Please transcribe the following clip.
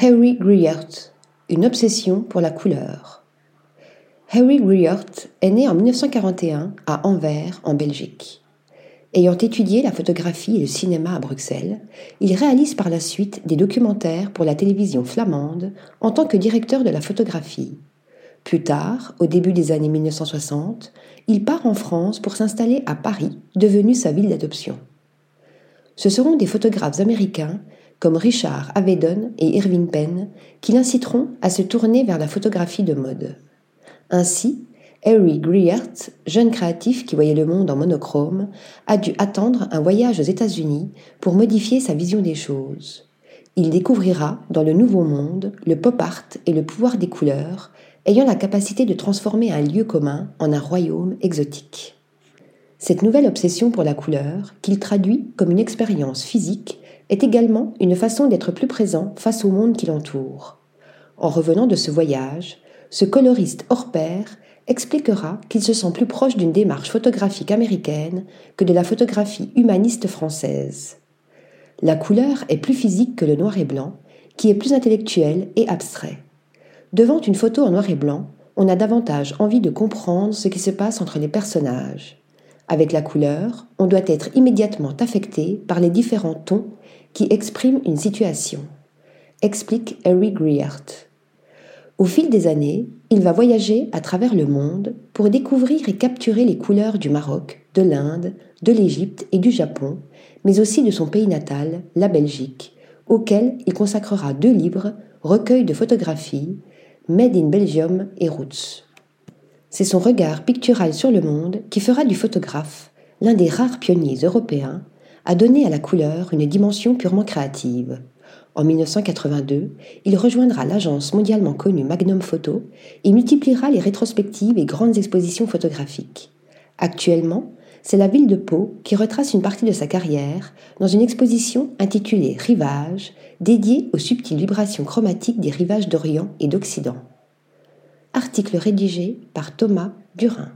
Harry Griert, une obsession pour la couleur. Harry Griert est né en 1941 à Anvers, en Belgique. Ayant étudié la photographie et le cinéma à Bruxelles, il réalise par la suite des documentaires pour la télévision flamande en tant que directeur de la photographie. Plus tard, au début des années 1960, il part en France pour s'installer à Paris, devenue sa ville d'adoption. Ce seront des photographes américains comme Richard Avedon et Irving Penn, qui l'inciteront à se tourner vers la photographie de mode. Ainsi, Harry Griert, jeune créatif qui voyait le monde en monochrome, a dû attendre un voyage aux États-Unis pour modifier sa vision des choses. Il découvrira dans le Nouveau Monde le pop art et le pouvoir des couleurs, ayant la capacité de transformer un lieu commun en un royaume exotique. Cette nouvelle obsession pour la couleur, qu'il traduit comme une expérience physique, est également une façon d'être plus présent face au monde qui l'entoure. En revenant de ce voyage, ce coloriste hors pair expliquera qu'il se sent plus proche d'une démarche photographique américaine que de la photographie humaniste française. La couleur est plus physique que le noir et blanc, qui est plus intellectuel et abstrait. Devant une photo en noir et blanc, on a davantage envie de comprendre ce qui se passe entre les personnages. Avec la couleur, on doit être immédiatement affecté par les différents tons qui expriment une situation, explique Harry Griert. Au fil des années, il va voyager à travers le monde pour découvrir et capturer les couleurs du Maroc, de l'Inde, de l'Égypte et du Japon, mais aussi de son pays natal, la Belgique, auquel il consacrera deux livres, recueils de photographies, Made in Belgium et Roots. C'est son regard pictural sur le monde qui fera du photographe l'un des rares pionniers européens à donner à la couleur une dimension purement créative. En 1982, il rejoindra l'agence mondialement connue Magnum Photo et multipliera les rétrospectives et grandes expositions photographiques. Actuellement, c'est la ville de Pau qui retrace une partie de sa carrière dans une exposition intitulée Rivage, dédiée aux subtiles vibrations chromatiques des rivages d'Orient et d'Occident. Article rédigé par Thomas Burin.